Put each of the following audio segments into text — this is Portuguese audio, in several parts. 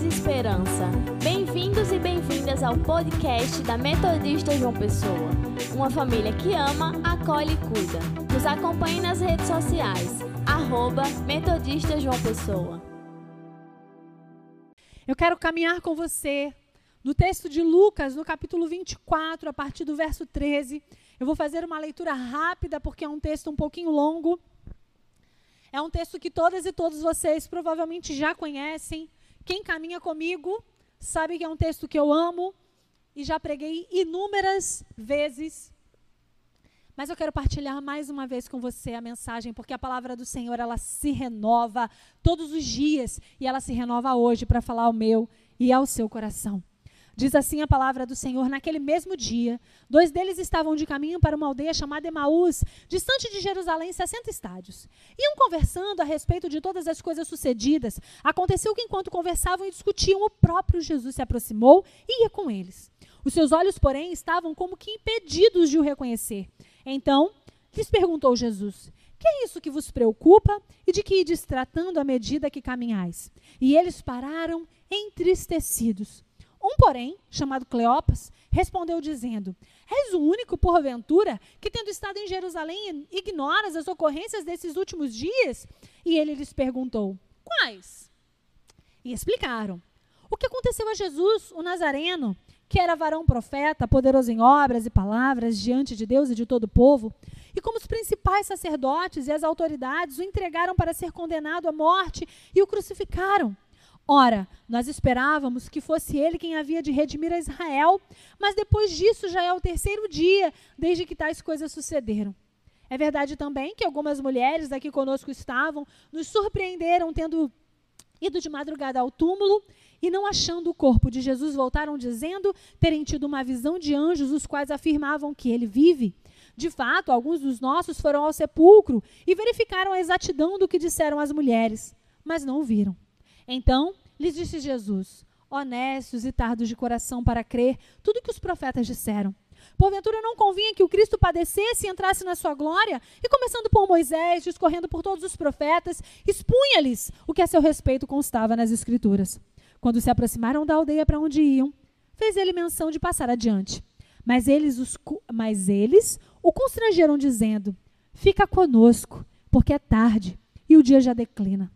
e esperança. Bem-vindos e bem-vindas ao podcast da Metodista João Pessoa. Uma família que ama, acolhe e cuida. Nos acompanhe nas redes sociais. Arroba Metodista João Pessoa. Eu quero caminhar com você no texto de Lucas, no capítulo 24, a partir do verso 13. Eu vou fazer uma leitura rápida, porque é um texto um pouquinho longo. É um texto que todas e todos vocês provavelmente já conhecem. Quem caminha comigo sabe que é um texto que eu amo e já preguei inúmeras vezes. Mas eu quero partilhar mais uma vez com você a mensagem, porque a palavra do Senhor ela se renova todos os dias e ela se renova hoje para falar ao meu e ao seu coração. Diz assim a palavra do Senhor: naquele mesmo dia, dois deles estavam de caminho para uma aldeia chamada Emaús, distante de Jerusalém, 60 estádios. Iam conversando a respeito de todas as coisas sucedidas. Aconteceu que, enquanto conversavam e discutiam, o próprio Jesus se aproximou e ia com eles. Os seus olhos, porém, estavam como que impedidos de o reconhecer. Então, lhes perguntou Jesus: Que é isso que vos preocupa e de que ides tratando à medida que caminhais? E eles pararam entristecidos. Um, porém, chamado Cleopas, respondeu dizendo: És o único, porventura, que tendo estado em Jerusalém, ignoras as ocorrências desses últimos dias? E ele lhes perguntou: Quais? E explicaram: O que aconteceu a Jesus, o Nazareno, que era varão profeta, poderoso em obras e palavras diante de Deus e de todo o povo, e como os principais sacerdotes e as autoridades o entregaram para ser condenado à morte e o crucificaram. Ora, nós esperávamos que fosse ele quem havia de redimir a Israel, mas depois disso já é o terceiro dia desde que tais coisas sucederam. É verdade também que algumas mulheres aqui conosco estavam, nos surpreenderam tendo ido de madrugada ao túmulo e não achando o corpo de Jesus, voltaram dizendo terem tido uma visão de anjos, os quais afirmavam que ele vive. De fato, alguns dos nossos foram ao sepulcro e verificaram a exatidão do que disseram as mulheres, mas não o viram. Então lhes disse Jesus: Honestos e tardos de coração para crer tudo que os profetas disseram. Porventura não convinha que o Cristo padecesse e entrasse na sua glória? E começando por Moisés, discorrendo por todos os profetas, expunha-lhes o que a seu respeito constava nas Escrituras. Quando se aproximaram da aldeia para onde iam, fez ele menção de passar adiante. Mas eles, os, mas eles o constrangeram, dizendo: Fica conosco, porque é tarde e o dia já declina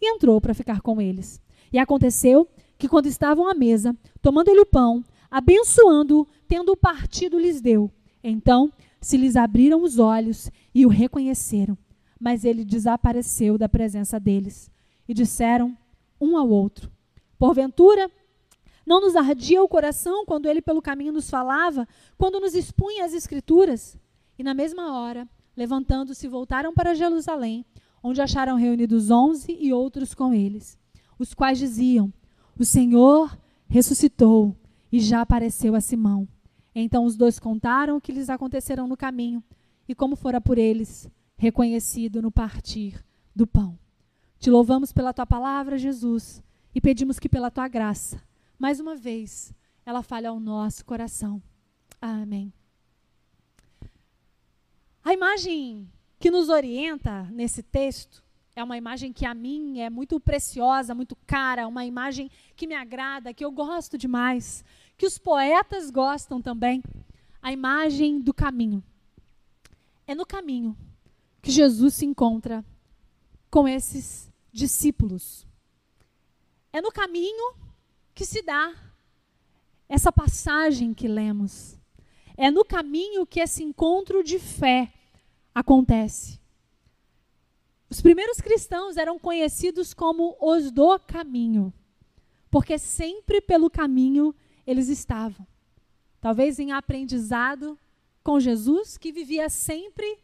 e entrou para ficar com eles. E aconteceu que, quando estavam à mesa, tomando ele o pão, abençoando-o, tendo partido, lhes deu. Então se lhes abriram os olhos e o reconheceram. Mas ele desapareceu da presença deles. E disseram um ao outro: Porventura, não nos ardia o coração quando ele pelo caminho nos falava, quando nos expunha as Escrituras? E na mesma hora, levantando-se, voltaram para Jerusalém, onde acharam reunidos onze e outros com eles, os quais diziam: O Senhor ressuscitou e já apareceu a Simão. Então os dois contaram o que lhes aconteceram no caminho e como fora por eles reconhecido no partir do pão. Te louvamos pela tua palavra, Jesus, e pedimos que pela tua graça, mais uma vez, ela fale ao nosso coração. Amém. A imagem que nos orienta nesse texto é uma imagem que a mim é muito preciosa, muito cara, uma imagem que me agrada, que eu gosto demais, que os poetas gostam também. A imagem do caminho. É no caminho que Jesus se encontra com esses discípulos. É no caminho que se dá essa passagem que lemos. É no caminho que esse encontro de fé acontece. Os primeiros cristãos eram conhecidos como os do caminho, porque sempre pelo caminho eles estavam. Talvez em aprendizado com Jesus, que vivia sempre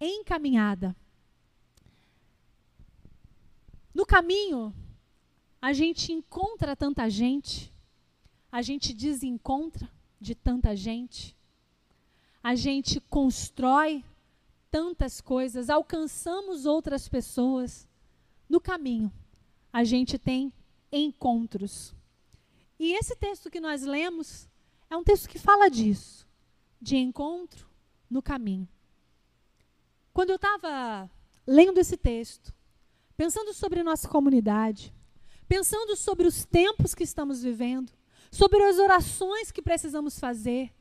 encaminhada. No caminho, a gente encontra tanta gente, a gente desencontra de tanta gente a gente constrói tantas coisas, alcançamos outras pessoas. No caminho, a gente tem encontros. E esse texto que nós lemos é um texto que fala disso, de encontro no caminho. Quando eu estava lendo esse texto, pensando sobre nossa comunidade, pensando sobre os tempos que estamos vivendo, sobre as orações que precisamos fazer,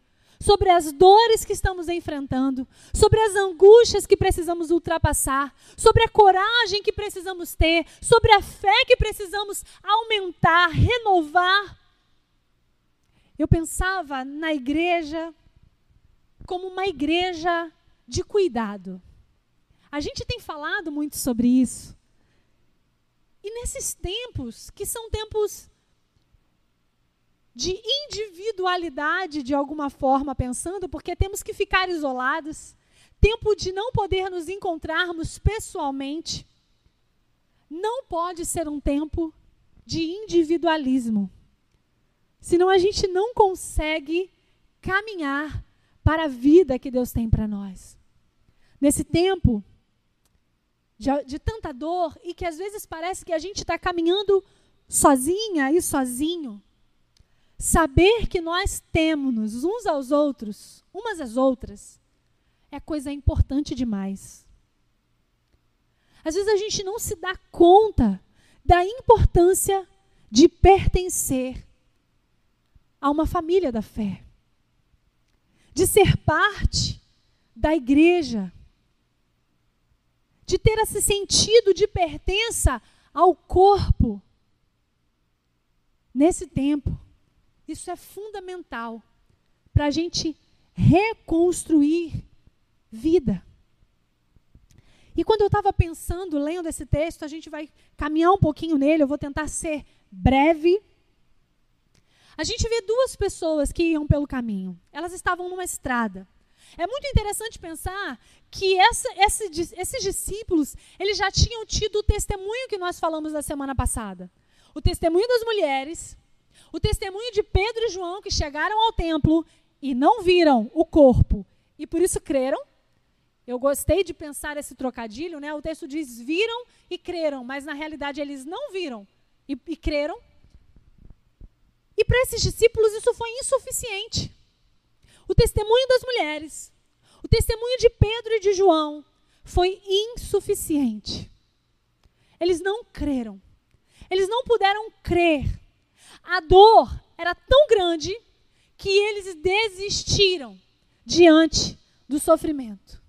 sobre as dores que estamos enfrentando, sobre as angústias que precisamos ultrapassar, sobre a coragem que precisamos ter, sobre a fé que precisamos aumentar, renovar. Eu pensava na igreja como uma igreja de cuidado. A gente tem falado muito sobre isso. E nesses tempos, que são tempos de individualidade de alguma forma, pensando, porque temos que ficar isolados, tempo de não poder nos encontrarmos pessoalmente, não pode ser um tempo de individualismo. Senão a gente não consegue caminhar para a vida que Deus tem para nós. Nesse tempo de, de, tanta dor e que às vezes parece que a gente está caminhando sozinha e sozinho, saber que nós temos uns aos outros, umas às outras, é coisa importante demais. Às vezes a gente não se dá conta da importância de pertencer a uma família da fé de ser parte da igreja, de ter esse sentido de pertença ao corpo. Nesse tempo, isso é fundamental para a gente reconstruir vida. E quando eu estava pensando, lendo esse texto, a gente vai caminhar um pouquinho nele, eu vou tentar ser breve a gente vê duas pessoas que iam pelo caminho. Elas estavam numa estrada. É muito interessante pensar que essa, esse, esses discípulos eles já tinham tido o testemunho que nós falamos na semana passada. O testemunho das mulheres, o testemunho de Pedro e João que chegaram ao templo e não viram o corpo e por isso creram. Eu gostei de pensar esse trocadilho, né? O texto diz viram e creram, mas na realidade eles não viram e, e creram. E para esses discípulos isso foi insuficiente. O testemunho das mulheres, o testemunho de Pedro e de João foi insuficiente. Eles não creram. Eles não puderam crer. A dor era tão grande que eles desistiram diante do sofrimento.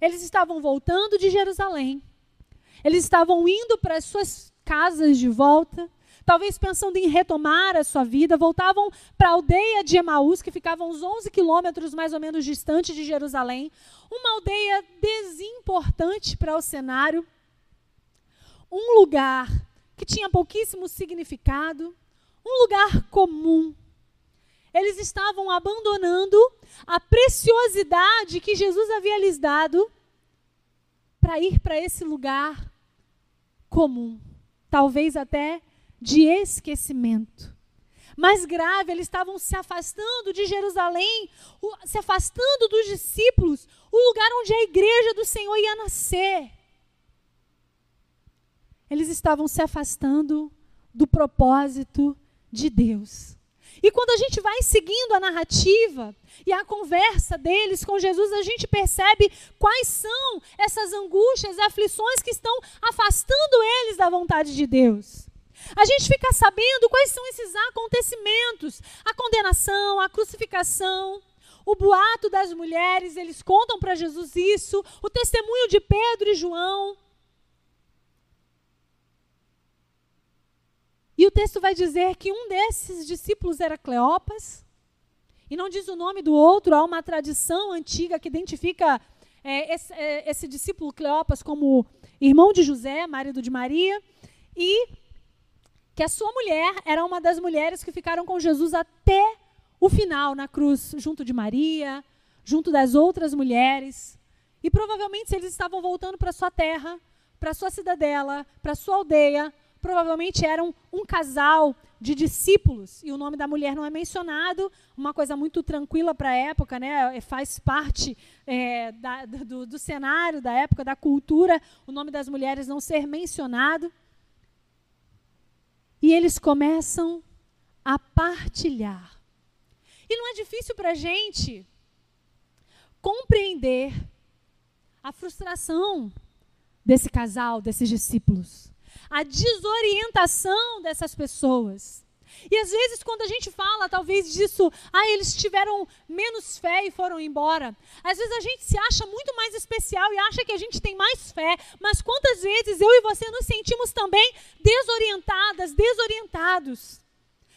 Eles estavam voltando de Jerusalém. Eles estavam indo para as suas casas de volta talvez pensando em retomar a sua vida, voltavam para a aldeia de Emaús, que ficava uns 11 quilômetros mais ou menos distante de Jerusalém, uma aldeia desimportante para o cenário, um lugar que tinha pouquíssimo significado, um lugar comum. Eles estavam abandonando a preciosidade que Jesus havia lhes dado para ir para esse lugar comum, talvez até de esquecimento. Mais grave, eles estavam se afastando de Jerusalém, se afastando dos discípulos, o lugar onde a igreja do Senhor ia nascer. Eles estavam se afastando do propósito de Deus. E quando a gente vai seguindo a narrativa e a conversa deles com Jesus, a gente percebe quais são essas angústias aflições que estão afastando eles da vontade de Deus. A gente fica sabendo quais são esses acontecimentos: a condenação, a crucificação, o boato das mulheres, eles contam para Jesus isso, o testemunho de Pedro e João. E o texto vai dizer que um desses discípulos era Cleopas, e não diz o nome do outro, há uma tradição antiga que identifica é, esse, é, esse discípulo Cleopas como irmão de José, marido de Maria, e que a sua mulher era uma das mulheres que ficaram com Jesus até o final na cruz, junto de Maria, junto das outras mulheres. E provavelmente, eles estavam voltando para sua terra, para sua cidadela, para sua aldeia, provavelmente eram um casal de discípulos. E o nome da mulher não é mencionado, uma coisa muito tranquila para a época, né? É, faz parte é, da, do, do cenário da época, da cultura, o nome das mulheres não ser mencionado. E eles começam a partilhar. E não é difícil para a gente compreender a frustração desse casal, desses discípulos. A desorientação dessas pessoas. E às vezes, quando a gente fala, talvez disso, ah, eles tiveram menos fé e foram embora. Às vezes a gente se acha muito mais especial e acha que a gente tem mais fé. Mas quantas vezes eu e você nos sentimos também desorientadas, desorientados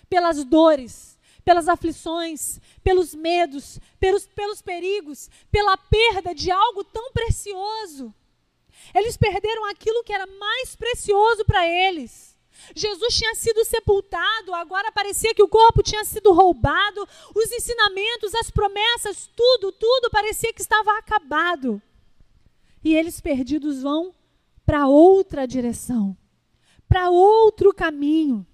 pelas dores, pelas aflições, pelos medos, pelos, pelos perigos, pela perda de algo tão precioso. Eles perderam aquilo que era mais precioso para eles. Jesus tinha sido sepultado, agora parecia que o corpo tinha sido roubado, os ensinamentos, as promessas, tudo, tudo parecia que estava acabado. E eles perdidos vão para outra direção, para outro caminho.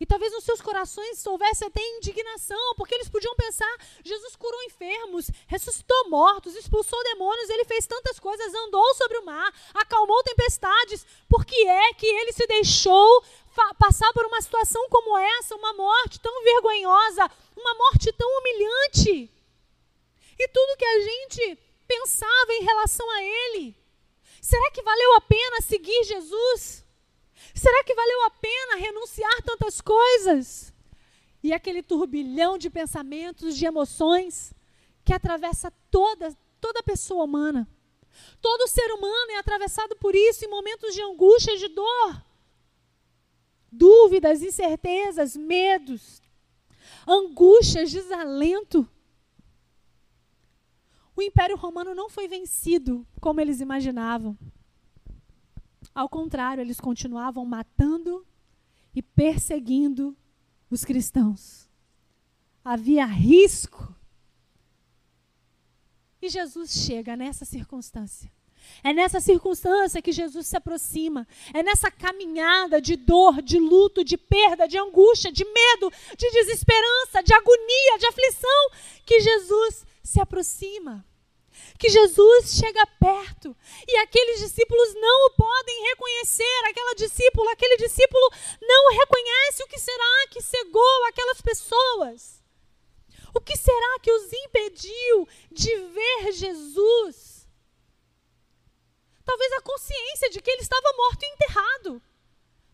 E talvez nos seus corações houvesse até indignação, porque eles podiam pensar: Jesus curou enfermos, ressuscitou mortos, expulsou demônios, ele fez tantas coisas, andou sobre o mar, acalmou tempestades. Por que é que ele se deixou passar por uma situação como essa, uma morte tão vergonhosa, uma morte tão humilhante? E tudo que a gente pensava em relação a ele. Será que valeu a pena seguir Jesus? Será que valeu a pena renunciar tantas coisas? E aquele turbilhão de pensamentos, de emoções que atravessa toda toda pessoa humana. Todo ser humano é atravessado por isso em momentos de angústia de dor. Dúvidas, incertezas, medos, angústias, desalento. O Império Romano não foi vencido como eles imaginavam. Ao contrário, eles continuavam matando e perseguindo os cristãos. Havia risco. E Jesus chega nessa circunstância. É nessa circunstância que Jesus se aproxima. É nessa caminhada de dor, de luto, de perda, de angústia, de medo, de desesperança, de agonia, de aflição, que Jesus se aproxima que Jesus chega perto e aqueles discípulos não o podem reconhecer. Aquela discípula, aquele discípulo não reconhece o que será que cegou aquelas pessoas. O que será que os impediu de ver Jesus? Talvez a consciência de que ele estava morto e enterrado.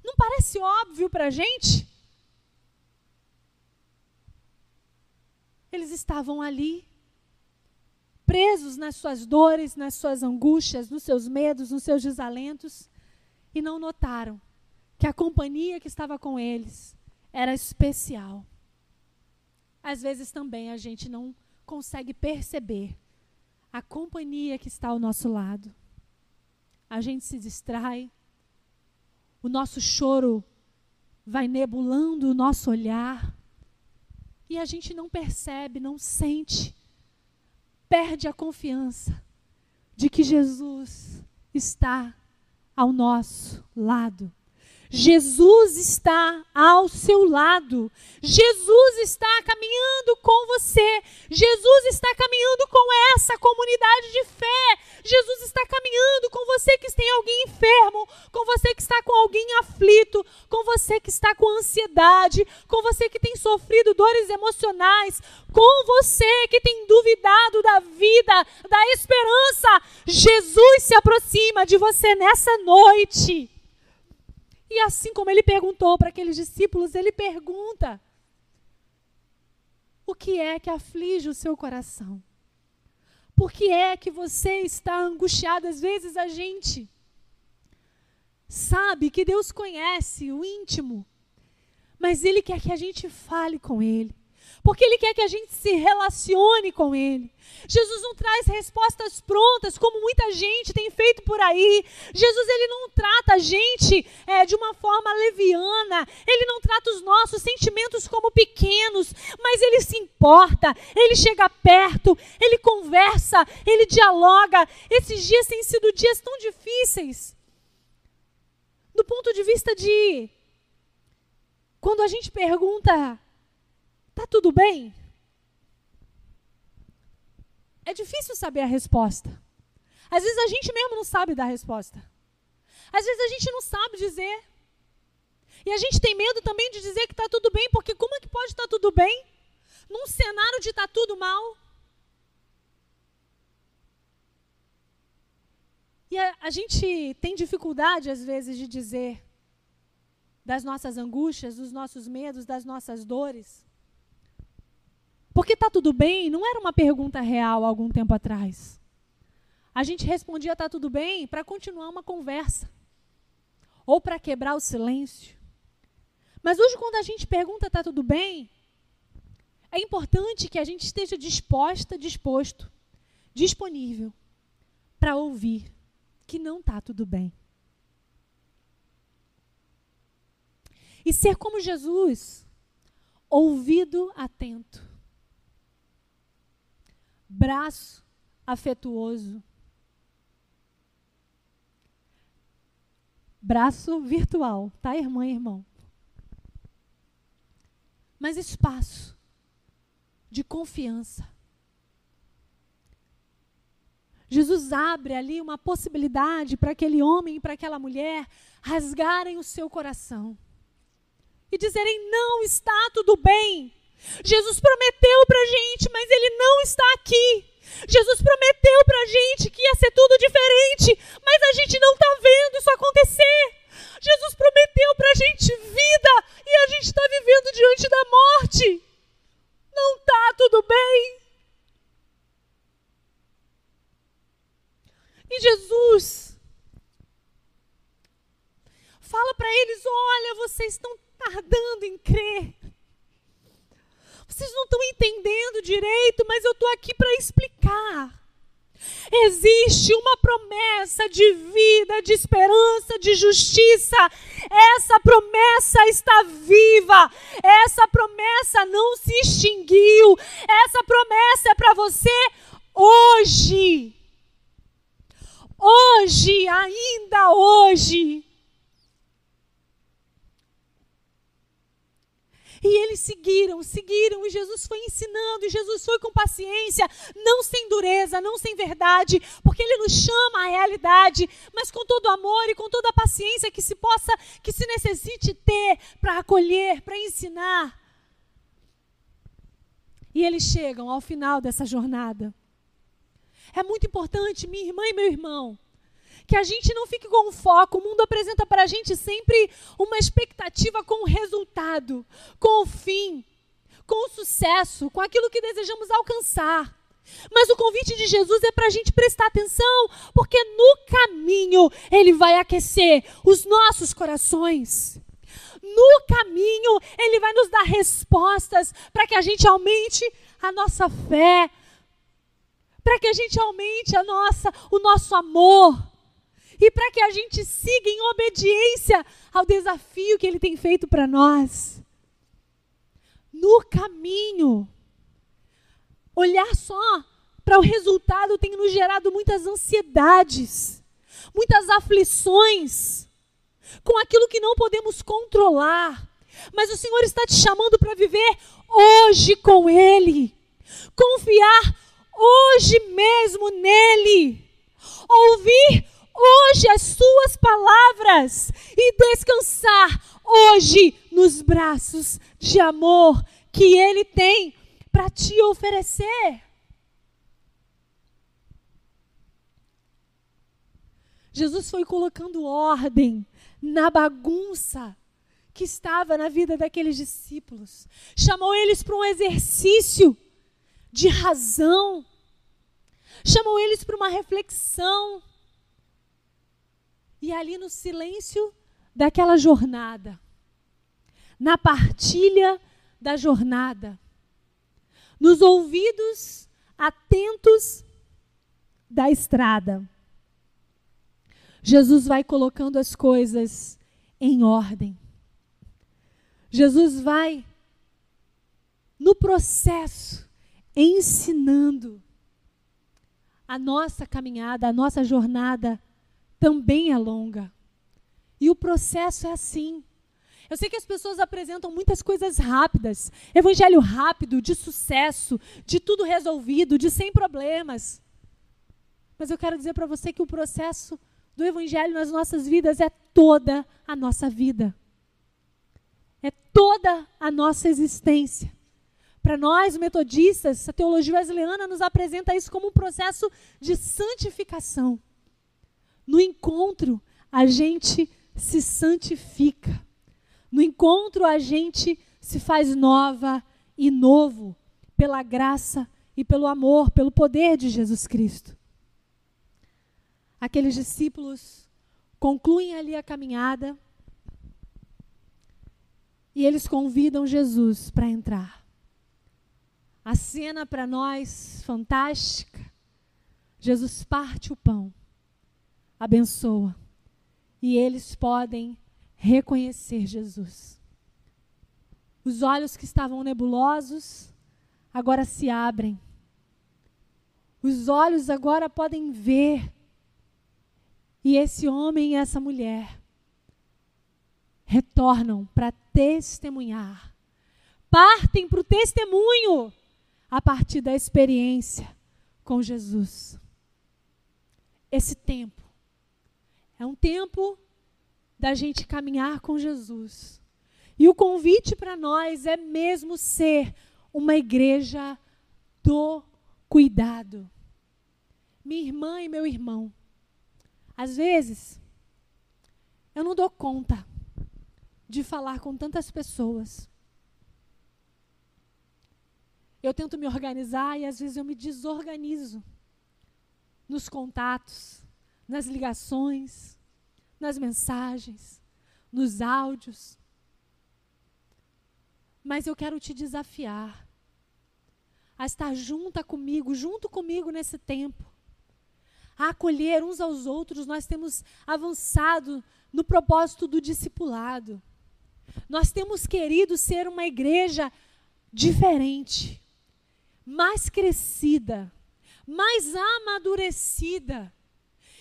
Não parece óbvio para a gente? Eles estavam ali presos nas suas dores, nas suas angústias, nos seus medos, nos seus desalentos, e não notaram que a companhia que estava com eles era especial. Às vezes também a gente não consegue perceber a companhia que está ao nosso lado. A gente se distrai, o nosso choro vai nebulando o nosso olhar, e a gente não percebe, não sente perde a confiança de que Jesus está ao nosso lado. Jesus está ao seu lado. Jesus está caminhando com você. Jesus está caminhando com essa comunidade de fé. Jesus está caminhando com você que tem alguém enfermo, com você que está com alguém aflito, com você que está com ansiedade, com você que tem sofrido dores emocionais, com você que tem duvidado da vida, da esperança. Jesus se aproxima de você nessa noite. E assim como ele perguntou para aqueles discípulos, ele pergunta: O que é que aflige o seu coração? Por que é que você está angustiado? Às vezes a gente sabe que Deus conhece o íntimo, mas Ele quer que a gente fale com Ele porque Ele quer que a gente se relacione com Ele. Jesus não traz respostas prontas, como muita gente tem feito por aí. Jesus ele não trata a gente é, de uma forma leviana. Ele não trata os nossos sentimentos como pequenos, mas Ele se importa. Ele chega perto, Ele conversa, Ele dialoga. Esses dias têm sido dias tão difíceis. Do ponto de vista de quando a gente pergunta Tá tudo bem? É difícil saber a resposta. Às vezes a gente mesmo não sabe dar a resposta. Às vezes a gente não sabe dizer. E a gente tem medo também de dizer que está tudo bem, porque como é que pode estar tá tudo bem num cenário de tá tudo mal? E a, a gente tem dificuldade, às vezes, de dizer das nossas angústias, dos nossos medos, das nossas dores. Porque está tudo bem não era uma pergunta real algum tempo atrás. A gente respondia está tudo bem para continuar uma conversa ou para quebrar o silêncio. Mas hoje, quando a gente pergunta está tudo bem, é importante que a gente esteja disposta, disposto, disponível para ouvir que não está tudo bem. E ser como Jesus, ouvido atento, braço afetuoso, braço virtual, tá, irmã e irmão? Mas espaço de confiança. Jesus abre ali uma possibilidade para aquele homem e para aquela mulher rasgarem o seu coração e dizerem: não está tudo bem. Jesus prometeu para a gente, mas ele não está aqui. Jesus prometeu para a gente que ia ser tudo diferente, mas a gente não está vendo isso acontecer. Jesus prometeu para a gente vida e a gente está vivendo diante da morte. Não está tudo bem. E Jesus fala para eles: olha, vocês estão tardando em crer. Vocês não estão entendendo direito, mas eu estou aqui para explicar. Existe uma promessa de vida, de esperança, de justiça. Essa promessa está viva. Essa promessa não se extinguiu. Essa promessa é para você hoje. Hoje, ainda hoje. E eles seguiram, seguiram, e Jesus foi ensinando, e Jesus foi com paciência, não sem dureza, não sem verdade, porque ele nos chama à realidade, mas com todo amor e com toda a paciência que se possa, que se necessite ter para acolher, para ensinar. E eles chegam ao final dessa jornada. É muito importante, minha irmã e meu irmão, que a gente não fique com foco. O mundo apresenta para a gente sempre uma expectativa com o resultado, com o fim, com o sucesso, com aquilo que desejamos alcançar. Mas o convite de Jesus é para a gente prestar atenção, porque no caminho ele vai aquecer os nossos corações. No caminho ele vai nos dar respostas para que a gente aumente a nossa fé, para que a gente aumente a nossa, o nosso amor e para que a gente siga em obediência ao desafio que Ele tem feito para nós. No caminho, olhar só para o resultado tem nos gerado muitas ansiedades, muitas aflições com aquilo que não podemos controlar. Mas o Senhor está te chamando para viver hoje com Ele, confiar hoje mesmo nele, ouvir hoje as suas palavras e descansar hoje nos braços de amor que Ele tem para te oferecer. Jesus foi colocando ordem na bagunça que estava na vida daqueles discípulos. Chamou eles para um exercício de razão. Chamou eles para uma reflexão. E ali no silêncio daquela jornada, na partilha da jornada, nos ouvidos atentos da estrada, Jesus vai colocando as coisas em ordem. Jesus vai, no processo, ensinando a nossa caminhada, a nossa jornada também é longa. E o processo é assim. Eu sei que as pessoas apresentam muitas coisas rápidas, evangelho rápido, de sucesso, de tudo resolvido, de sem problemas. Mas eu quero dizer para você que o processo do evangelho nas nossas vidas é toda a nossa vida. É toda a nossa existência. Para nós, metodistas, a teologia wesleyana nos apresenta isso como um processo de santificação No encontro, a gente se santifica. No encontro, a gente se faz nova e novo pela graça e pelo amor, pelo poder de Jesus Cristo. Aqueles discípulos concluem ali a caminhada e eles convidam Jesus para entrar. A cena para nós fantástica. Jesus parte o pão, abençoa, e eles podem reconhecer Jesus. Os olhos que estavam nebulosos agora se abrem. Os olhos agora podem ver. E esse homem e essa mulher retornam para testemunhar. Partem para o testemunho a partir da experiência com Jesus. Esse tempo é um tempo da gente caminhar com Jesus. E o convite para nós é mesmo ser uma igreja do cuidado. Minha irmã e meu irmão, às vezes, eu não dou conta de falar com tantas pessoas. Eu tento me organizar e às vezes eu me desorganizo nos contatos, nas ligações, nas mensagens, nos áudios. Mas eu quero te desafiar a estar junta comigo, junto comigo nesse tempo, a acolher uns aos outros. Nós temos avançado no propósito do discipulado. Nós temos querido ser uma igreja diferente, mais crescida, mais amadurecida.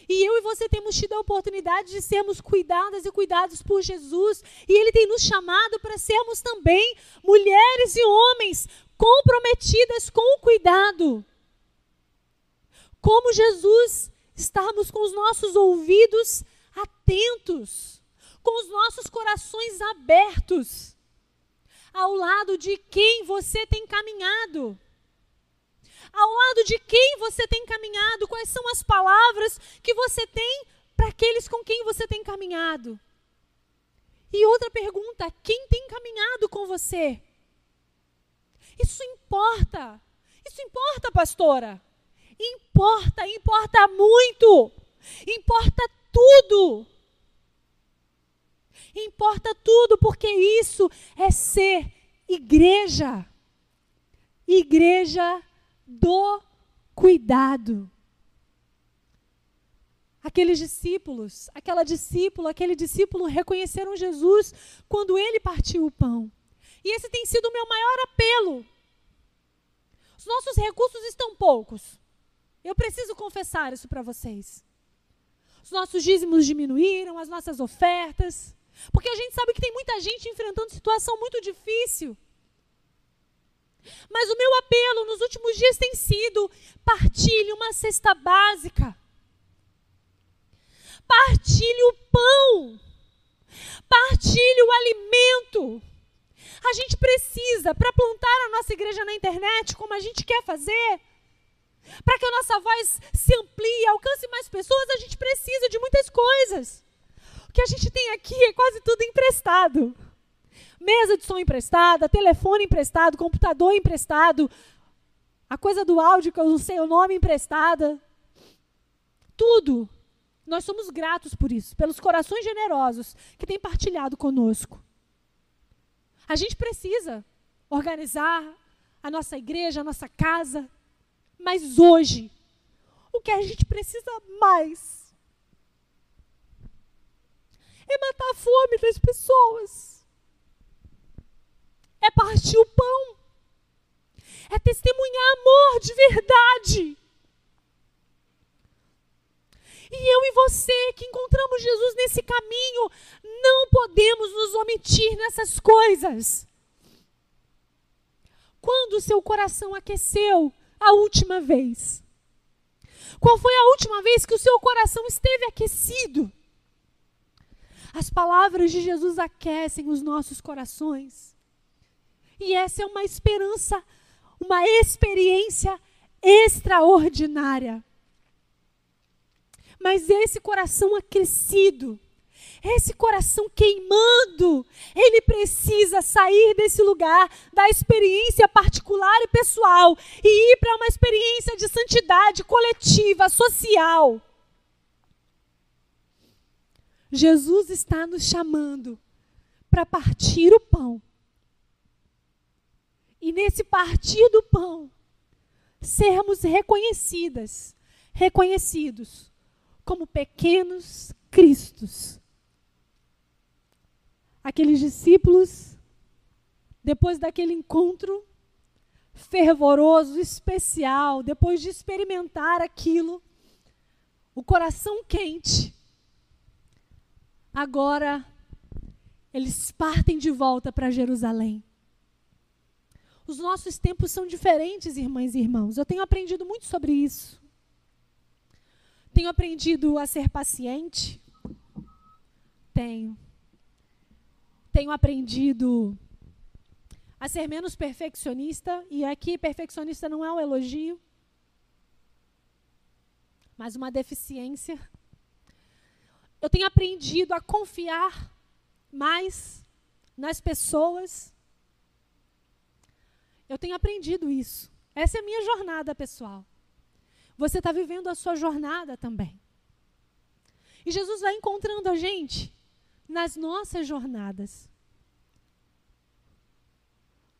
E eu e você temos tido a oportunidade de sermos cuidadas e cuidados por Jesus. E Ele tem nos chamado para sermos também mulheres e homens comprometidas com o cuidado. Como Jesus, estarmos com os nossos ouvidos atentos, com os nossos corações abertos, ao lado de quem você tem caminhado ao lado de quem você tem caminhado, quais são as palavras que você tem para aqueles com quem você tem caminhado. E outra pergunta: quem tem caminhado com você? Isso importa. Isso importa, pastora. Importa, importa muito. Importa tudo. Importa tudo, porque isso é ser igreja. Igreja do cuidado. Aqueles discípulos, aquela discípula, aquele discípulo reconheceram Jesus quando ele partiu o pão. E esse tem sido o meu maior apelo. Os nossos recursos estão poucos. Eu preciso confessar isso para vocês. Os nossos dízimos diminuíram, as nossas ofertas. Porque a gente sabe que tem muita gente enfrentando situação muito difícil. Mas o meu apelo nos últimos dias tem sido: partilhe uma cesta básica. Partilhe o pão. Partilhe o alimento. A gente precisa, para plantar a nossa igreja na internet, como a gente quer fazer, para que a nossa voz se amplie, alcance mais pessoas, a gente precisa de muitas coisas. O que a gente tem aqui é quase tudo emprestado mesa de som emprestada, telefone emprestado, computador emprestado, a coisa do áudio que eu não sei o nome emprestada. Tudo. Nós somos gratos por isso, pelos corações generosos que têm partilhado conosco. A gente precisa organizar a nossa igreja, a nossa casa, mas hoje, o que a gente precisa mais é matar a fome das pessoas é partir o pão, é testemunhar amor de verdade. E eu e você que encontramos Jesus nesse caminho, não podemos nos omitir nessas coisas. Quando o seu coração aqueceu a última vez? Qual foi a última vez que o seu coração esteve aquecido? As palavras de Jesus aquecem os nossos corações. E essa é uma esperança, uma experiência extraordinária. Mas esse coração acrescido, esse coração queimando, ele precisa sair desse lugar da experiência particular e pessoal e ir para uma experiência de santidade coletiva, social. Jesus está nos chamando para partir o pão. E nesse partir do pão, sermos reconhecidas, reconhecidos como pequenos cristos aqueles discípulos, depois daquele encontro fervoroso, especial, depois de experimentar aquilo, o coração quente, agora eles partem de volta para Jerusalém. Os nossos tempos são diferentes, irmãs e irmãos. Eu tenho aprendido muito sobre isso. Tenho aprendido a ser paciente? Tenho tenho aprendido a ser menos perfeccionista, e aqui perfeccionista não é um elogio, mas uma deficiência. Eu tenho aprendido a confiar mais nas pessoas. Eu tenho aprendido isso. Essa é a minha jornada pessoal. Você está vivendo a sua jornada também. E Jesus vai encontrando a gente nas nossas jornadas.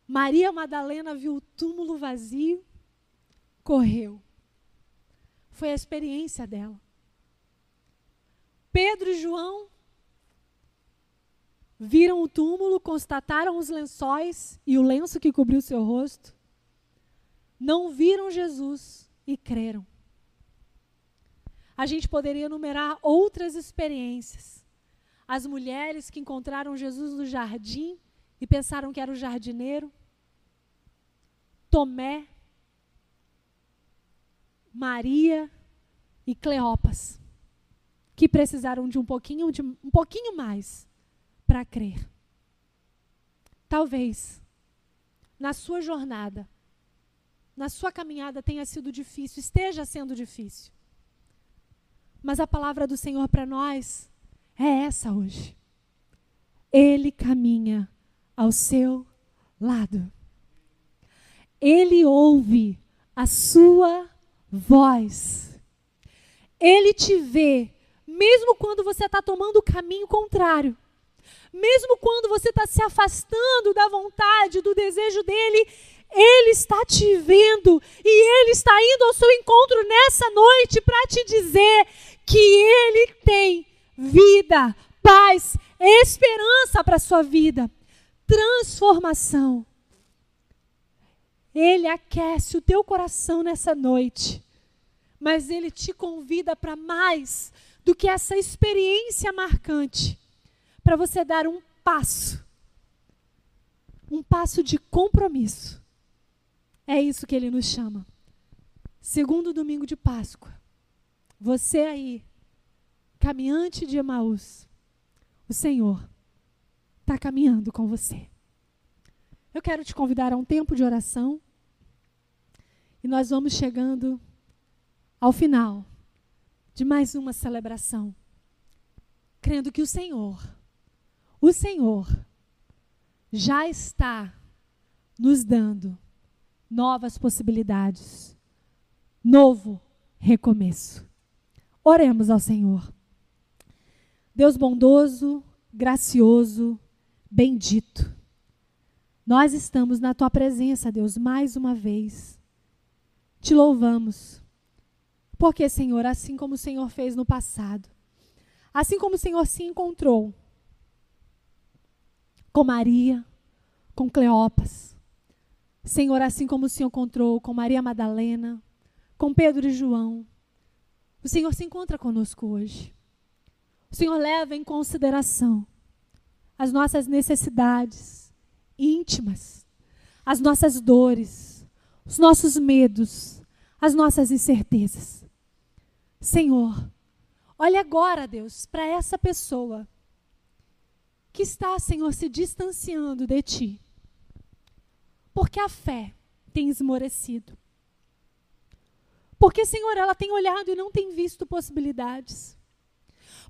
Maria Madalena viu o túmulo vazio, correu. Foi a experiência dela. Pedro e João viram o túmulo, constataram os lençóis e o lenço que cobriu seu rosto. Não viram Jesus e creram. A gente poderia enumerar outras experiências as mulheres que encontraram Jesus no jardim e pensaram que era o jardineiro, Tomé, Maria e Cleopas, que precisaram de um pouquinho, de um pouquinho mais para crer. Talvez na sua jornada, na sua caminhada tenha sido difícil, esteja sendo difícil. Mas a palavra do Senhor para nós é essa hoje. Ele caminha ao seu lado. Ele ouve a sua voz. Ele te vê, mesmo quando você está tomando o caminho contrário. Mesmo quando você está se afastando da vontade, do desejo dele, ele está te vendo e ele está indo ao seu encontro nessa noite para te dizer que ele tem vida, paz, esperança para a sua vida, transformação. Ele aquece o teu coração nessa noite, mas ele te convida para mais do que essa experiência marcante, para você dar um passo, um passo de compromisso. É isso que ele nos chama. Segundo domingo de Páscoa, você aí caminhante de Emaús, o Senhor está caminhando com você. Eu quero te convidar a um tempo de oração. E nós vamos chegando ao final de mais uma celebração, crendo que o Senhor, o Senhor, já está nos dando novas possibilidades, novo recomeço. Oremos ao Senhor. Deus bondoso, gracioso, bendito. Nós estamos na tua presença, Deus, mais uma vez. Te louvamos. Porque, Senhor, assim como o Senhor fez no passado, assim como o Senhor se encontrou com Maria, com Cleopas, Senhor, assim como o Senhor encontrou com Maria Madalena, com Pedro e João, o Senhor se encontra conosco hoje. O Senhor leva em consideração as nossas necessidades íntimas, as nossas dores, os nossos medos, as nossas incertezas. Senhor, olhe agora, Deus, para essa pessoa que está, Senhor, se distanciando de Ti, porque a fé tem esmorecido. Porque, Senhor, ela tem olhado e não tem visto possibilidades.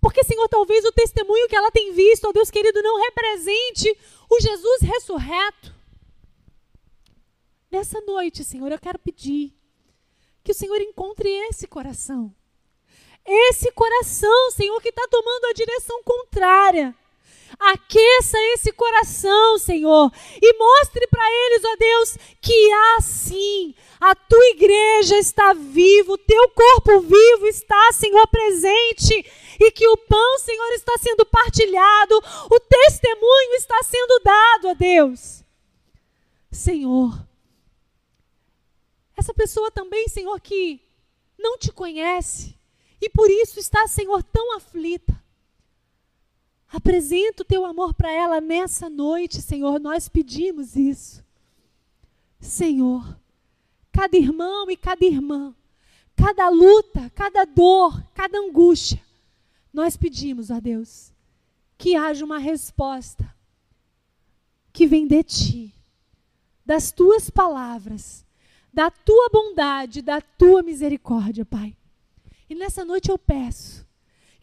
Porque, Senhor, talvez o testemunho que ela tem visto, ó Deus querido, não represente o Jesus ressurreto. Nessa noite, Senhor, eu quero pedir que o Senhor encontre esse coração. Esse coração, Senhor, que está tomando a direção contrária. Aqueça esse coração, Senhor, e mostre para eles, ó Deus, que assim a tua igreja está viva, o teu corpo vivo está, Senhor, presente, e que o pão, Senhor, está sendo partilhado, o testemunho está sendo dado, ó Deus. Senhor, essa pessoa também, Senhor, que não te conhece e por isso está, Senhor, tão aflita. Apresenta o teu amor para ela nessa noite, Senhor. Nós pedimos isso. Senhor, cada irmão e cada irmã, cada luta, cada dor, cada angústia, nós pedimos a Deus que haja uma resposta que vem de ti, das tuas palavras, da tua bondade, da tua misericórdia, Pai. E nessa noite eu peço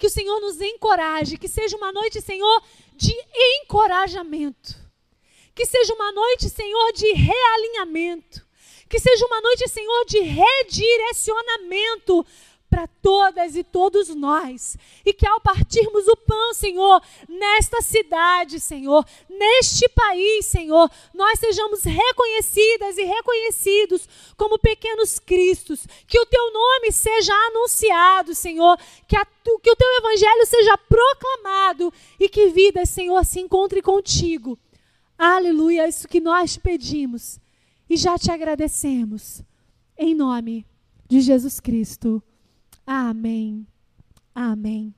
que o Senhor nos encoraje, que seja uma noite, Senhor, de encorajamento. Que seja uma noite, Senhor, de realinhamento. Que seja uma noite, Senhor, de redirecionamento para todas e todos nós. E que ao partirmos o pão, Senhor, nesta cidade, Senhor, neste país, Senhor, nós sejamos reconhecidas e reconhecidos como pequenos cristos. Que o teu nome seja anunciado, Senhor. Que, a que o teu evangelho seja proclamado. E que vidas, Senhor, se encontre contigo. Aleluia, isso que nós pedimos. E já te agradecemos. Em nome de Jesus Cristo. Amém. Amém.